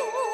Woo!